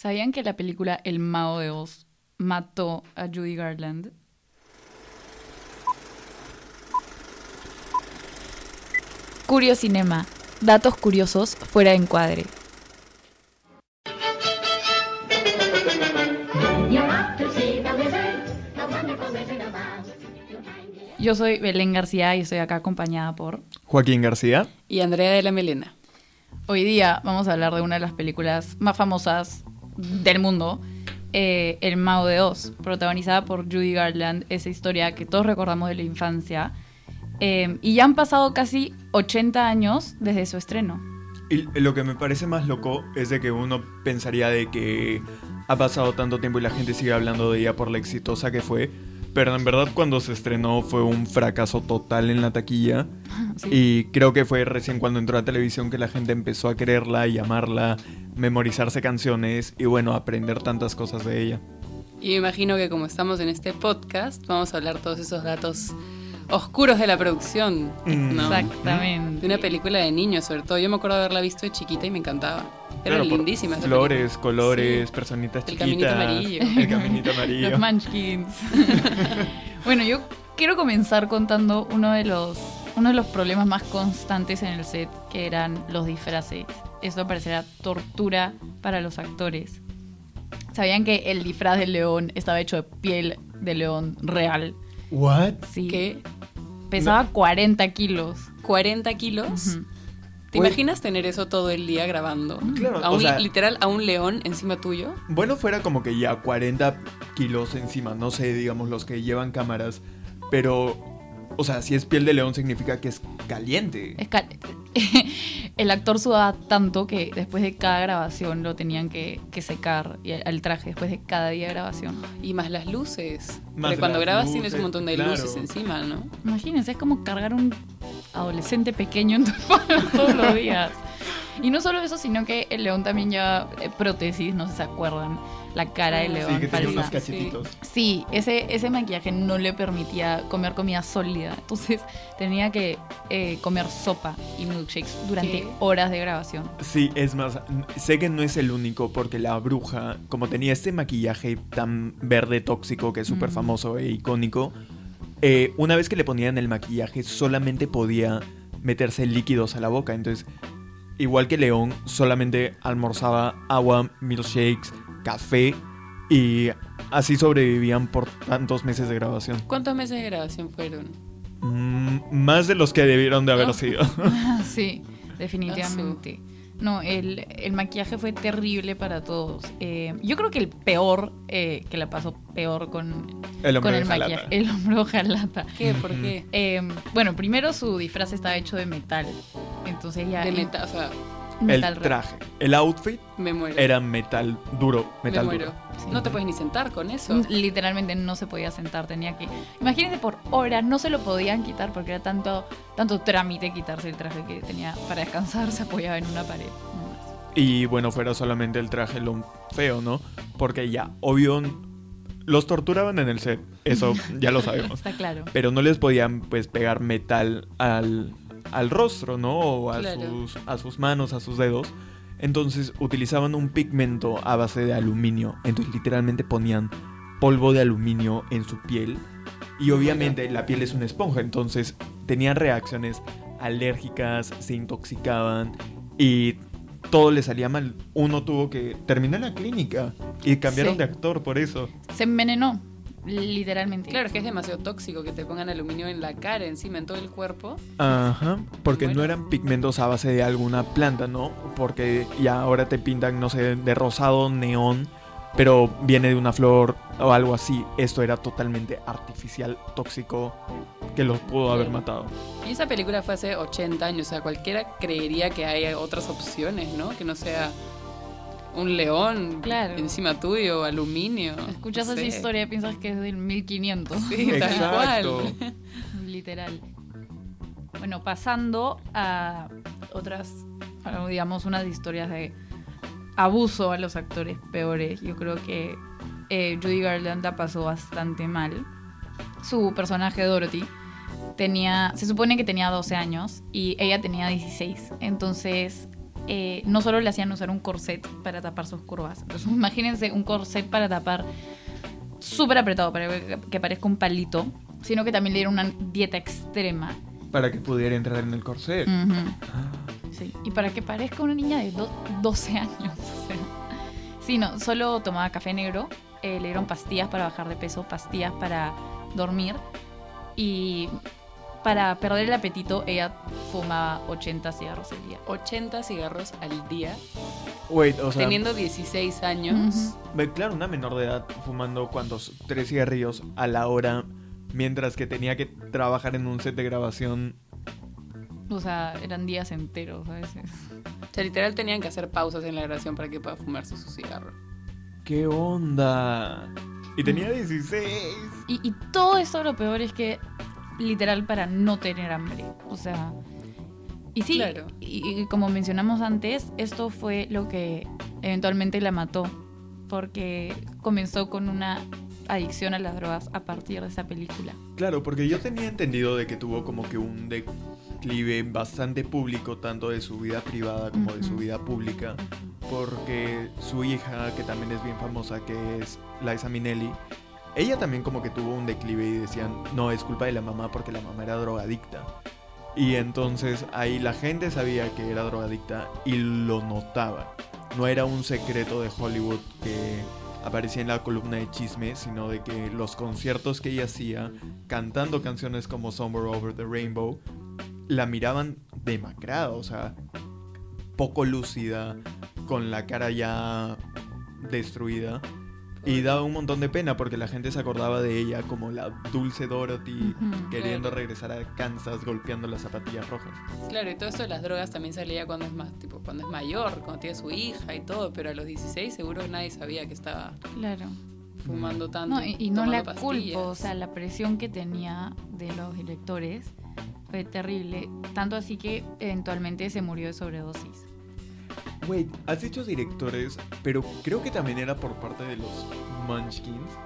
¿Sabían que la película El Mago de Oz mató a Judy Garland? Curiosinema. Datos curiosos fuera de encuadre. Yo soy Belén García y estoy acá acompañada por Joaquín García. Y Andrea de la Melena. Hoy día vamos a hablar de una de las películas más famosas del mundo, eh, El Mago de Oz, protagonizada por Judy Garland, esa historia que todos recordamos de la infancia. Eh, y ya han pasado casi 80 años desde su estreno. Y lo que me parece más loco es de que uno pensaría de que ha pasado tanto tiempo y la gente sigue hablando de ella por la exitosa que fue. Pero en verdad cuando se estrenó fue un fracaso total en la taquilla. Sí. Y creo que fue recién cuando entró a televisión que la gente empezó a quererla y amarla, memorizarse canciones y bueno, aprender tantas cosas de ella. Y me imagino que como estamos en este podcast, vamos a hablar todos esos datos oscuros de la producción. Mm. ¿no? Exactamente. De una película de niños, sobre todo. Yo me acuerdo haberla visto de chiquita y me encantaba. Era Claro, por lindísima. esa Flores, película. colores, Sí. personitas El chiquitas. caminito amarillo. El caminito amarillo. Los Munchkins. bueno, yo quiero comenzar contando uno de los uno de los problemas más constantes en el set, que eran los disfraces. Esto parecerá tortura para los actores. ¿Sabían que el disfraz del león estaba hecho de piel de león real? What? Sí. ¿Qué? Pesaba 40 kilos. 40 kilos. Ujú. ¿Te Uy. imaginas tener eso todo el día grabando? Claro, A o un- sea- literal, a un león encima tuyo. Bueno, fuera como que ya 40 kilos encima, no sé, digamos, los que llevan cámaras, pero, o sea, si es piel de león significa que es caliente. Es cal- el actor sudaba tanto que después de cada grabación lo tenían que, que secar y el traje después de cada día de grabación. Y más las luces. Más Porque cuando grabas luces, tienes un montón de claro. luces encima, ¿no? Imagínense, es como cargar un adolescente pequeño en tu espalda todos los días. Y no solo eso, sino que el león también lleva eh, prótesis, no sé si se acuerdan, la cara del león Sí, que tenía unos cachetitos. Sí, ese, ese maquillaje no le permitía comer comida sólida. Entonces tenía que eh, comer sopa y milkshakes durante ¿Qué? horas de grabación. Sí, es más, sé que no es el único porque la bruja, como tenía este maquillaje tan verde tóxico que es súper Mm. famoso e icónico, eh, una vez que le ponían el maquillaje solamente podía meterse líquidos a la boca. Entonces, igual que León, solamente almorzaba agua, milkshakes, café y así sobrevivían por tantos meses de grabación. ¿Cuántos meses de grabación fueron? Mm, más de los que debieron de haber Oh. sido. sí, definitivamente. No, el, el maquillaje fue terrible para todos. Eh, yo creo que el peor, eh, que la pasó peor con, El con el maquillaje, el hombre hojalata. ¿Qué? ¿Por qué? Eh, bueno, primero su disfraz estaba hecho de metal. Entonces ya. De metal, o sea, metal real. traje, el outfit me muero. era metal duro, me metal muero. duro. Sí. No te puedes ni sentar con eso. Literalmente no se podía sentar, tenía que. Imagínense por horas, no se lo podían quitar porque era tanto, tanto trámite quitarse el traje que tenía para descansar, se apoyaba en una pared. más. Y bueno, fuera solamente el traje lo feo, ¿no? Porque ya, obvio, los torturaban en el set, eso ya lo sabemos. Está claro. Pero no les podían pues pegar metal al, al rostro, ¿no? O a, Claro. sus, a sus manos, a sus dedos. Entonces utilizaban un pigmento a base de aluminio. Entonces literalmente ponían polvo de aluminio en su piel. Y obviamente la piel es una esponja, entonces tenían reacciones alérgicas, se intoxicaban y todo le salía mal. Uno tuvo que terminar la clínica y cambiaron Sí. de actor por eso. Se envenenó, literalmente. Claro, es que es demasiado tóxico que te pongan aluminio en la cara, encima, en todo el cuerpo. Ajá, porque no eran pigmentos a base de alguna planta, ¿no? Porque ya ahora te pintan, no sé, de rosado, neón, pero viene de una flor o algo así. Esto era totalmente artificial, tóxico, que los pudo haber matado. Y esa película fue hace 80 años, o sea, cualquiera creería que hay otras opciones, ¿no? Que no sea un león Claro. encima tuyo, aluminio. Escuchas no esa sé. historia y piensas que es del 1500. Sí, tal Exacto. cual. Literal. Bueno, pasando a otras, digamos, unas historias de abuso a los actores peores. Yo creo que eh, Judy Garland la pasó bastante mal. Su personaje Dorothy tenía, se supone que tenía 12 años y ella tenía 16. Entonces eh, no solo le hacían usar un corset para tapar sus curvas. Entonces, imagínense un corset para tapar súper apretado, para que, parezca un palito, sino que también le dieron una dieta extrema. Para que pudiera entrar en el corset. Ah. Sí, y para que parezca una niña de do- 12 años. o sea. Sí, no, solo tomaba café negro, eh, le dieron pastillas para bajar de peso, pastillas para dormir y para perder el apetito ella fumaba 80 cigarros al día. 80 cigarros al día, Wait, o sea, teniendo 16 años. Claro, una menor de edad fumando cuantos tres cigarrillos a la hora, mientras que tenía que trabajar en un set de grabación. O sea, eran días enteros a veces. O sea, literal tenían que hacer pausas en la grabación para que pueda fumarse su cigarro. ¿Qué onda? Y tenía 16. Y, y todo esto lo peor es que literal para no tener hambre. O sea. Y sí, Claro. y, y como mencionamos antes, esto fue lo que eventualmente la mató. Porque comenzó con una adicción a las drogas a partir de esa película. Claro, porque yo tenía entendido de que tuvo como que un declive bastante público, tanto de su vida privada como de su vida pública, porque su hija, que también es bien famosa, que es Liza Minnelli, ella también como que tuvo un declive y decían, no, es culpa de la mamá porque la mamá era drogadicta. Y entonces ahí la gente sabía que era drogadicta y lo notaba. No era un secreto de Hollywood que aparecía en la columna de chisme, sino de que los conciertos que ella hacía, cantando canciones como Somewhere Over the Rainbow, la miraban demacrada, o sea, poco lúcida, con la cara ya destruida. Y daba un montón de pena porque la gente se acordaba de ella como la dulce Dorothy Ujú. queriendo regresar a Kansas golpeando las zapatillas rojas. Claro, y todo esto de las drogas también salía cuando es más, tipo, cuando es mayor, cuando tiene su hija y todo, pero a los 16 seguro nadie sabía que estaba Claro. fumando tanto. No, y, y no la tomando culpo, pastillas. o sea, la presión que tenía de los directores fue terrible, tanto así que eventualmente se murió de sobredosis. Wait, has dicho directores, pero creo que también era por parte de los Munchkins.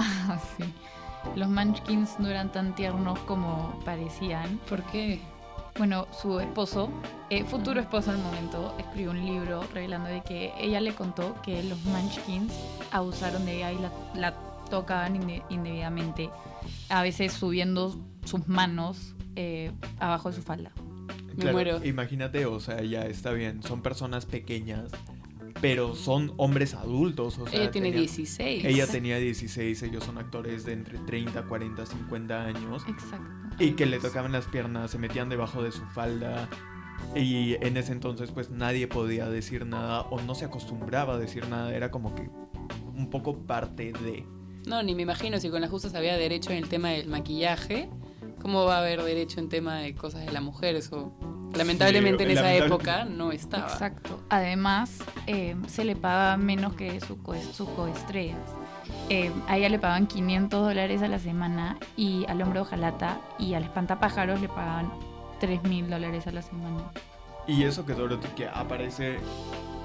Ah, sí. Los Munchkins no eran tan tiernos como parecían. ¿Por qué? Bueno, su esposo, eh, futuro esposo en el momento, escribió un libro revelando de que ella le contó que los Munchkins abusaron de ella y la, la tocaban inde- indebidamente, a veces subiendo sus manos eh, abajo de su falda. Me muero. Imagínate, o sea, ya está bien, son personas pequeñas, pero son hombres adultos. O sea, Ella tiene tenía- 16. Ella tenía 16, ellos son actores de entre 30, 40, 50 años. Exacto. Y que le tocaban las piernas, se metían debajo de su falda. Y en ese entonces pues nadie podía decir nada o no se acostumbraba a decir nada. Era como que un poco parte de... No, ni me imagino si con las justas había derecho en el tema del maquillaje. ¿Cómo va a haber derecho en tema de cosas de la mujer? Eso lamentablemente en esa lamentable- época no estaba. Exacto. Además, eh, se le pagaba menos que su co- sus coestrellas. Eh, a ella le pagaban 500 dólares a la semana y al hombre ojalata y al espantapájaros le pagaban 3 mil dólares a la semana. Y eso que Dorothy que aparece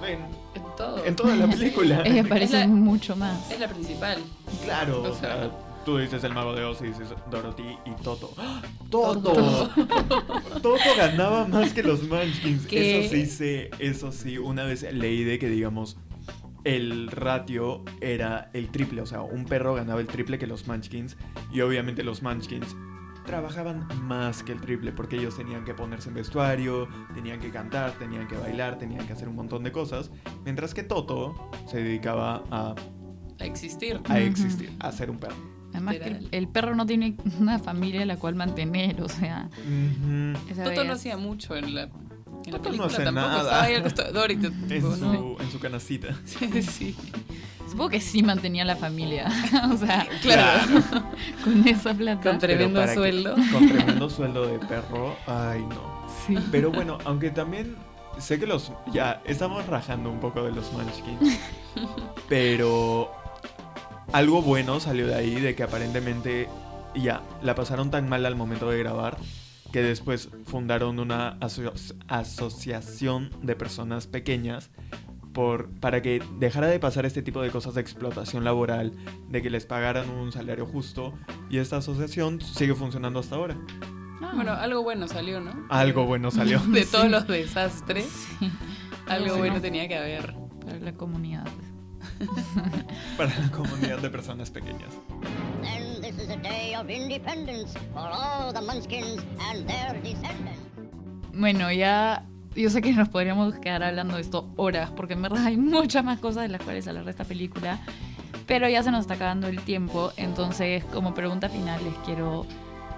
en, En todo. en toda la película. Ella aparece la- mucho más. Es la principal. Claro, o O sea- sea, tú dices el mago de Oz y dices Dorothy y Toto. ¡Ah! ¡Toto! Toto. Toto ganaba más que los Munchkins. ¿Qué? Eso sí sé, eso sí. Una vez leí de que, digamos, el ratio era el triple. O sea, un perro ganaba el triple que los Munchkins. Y obviamente los Munchkins trabajaban más que el triple porque ellos tenían que ponerse en vestuario, tenían que cantar, tenían que bailar, tenían que hacer un montón de cosas. Mientras que Toto se dedicaba a, A existir. a existir, a ser un perro. Además que el, perro no tiene una familia a la cual mantener, o sea... Toto vez- no hacía mucho en la, en la Toto no hace tampoco. nada. Estaba ahí al costado de Dorothy. En su, ¿no? en su canacita. Sí, sí. Supongo que sí mantenía la familia, o sea, Claro. con esa plata. Con tremendo para que- sueldo. con tremendo sueldo de perro. Ay, no. Sí. Pero bueno, aunque también sé que los. Ya, estamos rajando un poco de los Munchkins. pero. Algo bueno salió de ahí, de que aparentemente. Ya, la pasaron tan mal al momento de grabar. Que después fundaron una aso- asociación de personas pequeñas. Por, para que dejara de pasar este tipo de cosas de explotación laboral, de que les pagaran un salario justo, y esta asociación sigue funcionando hasta ahora. Ah. Bueno, algo bueno salió, ¿no? Algo bueno salió. De todos Sí. los desastres, Sí, algo Sí. bueno tenía que haber. para la comunidad. Para la comunidad de personas pequeñas. Then this is a day of independence for all the Munchkins and their descendants. Bueno, ya yo sé que nos podríamos quedar hablando de esto horas, porque en verdad hay muchas más cosas de las cuales hablar de esta película, pero ya se nos está acabando el tiempo, entonces como pregunta final les quiero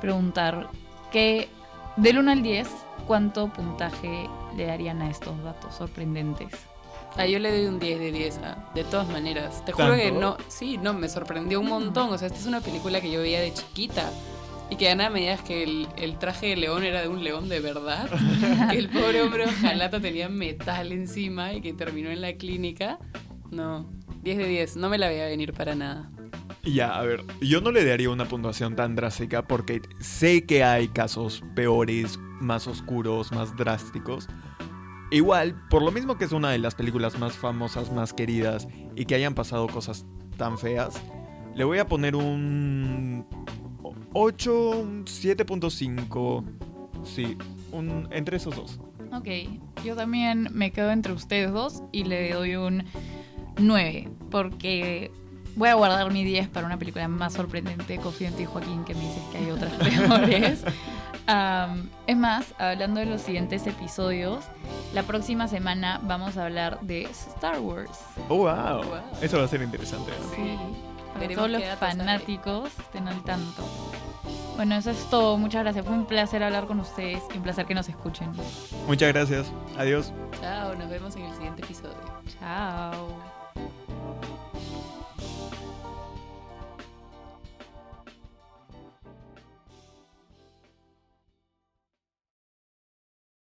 preguntar que del 1 al 10, ¿cuánto puntaje le darían a estos datos sorprendentes? Ah, yo le doy un 10 de 10, ah, de todas maneras. Te juro que no, sí, no, me sorprendió un montón. O sea, esta es una película que yo veía de chiquita. Y que Ana me digas que el, el traje de león era de un león de verdad. que el pobre hombre ojalata tenía metal encima y que terminó en la clínica. No, 10 de 10, no me la veía venir para nada. Ya, a ver, yo no le daría una puntuación tan drástica porque sé que hay casos peores, más oscuros, más drásticos. Igual, por lo mismo que es una de las películas más famosas, más queridas y que hayan pasado cosas tan feas, le voy a poner un 8, un 7.5. Sí, un, entre esos dos. Ok, yo también me quedo entre ustedes dos y le doy un 9, porque voy a guardar mi 10 para una película más sorprendente. Confío en ti, Joaquín, que me dices que hay otras peores. Es más, hablando de los siguientes episodios, la próxima semana vamos a hablar de Star Wars. Oh, wow. Wow. Eso va a ser interesante. Sí, para todos los fanáticos estén al tanto. Bueno, eso es todo. Muchas gracias. Fue un placer hablar con ustedes y un placer que nos escuchen. Muchas gracias. Adiós. Chao, nos vemos en el siguiente episodio. Chao.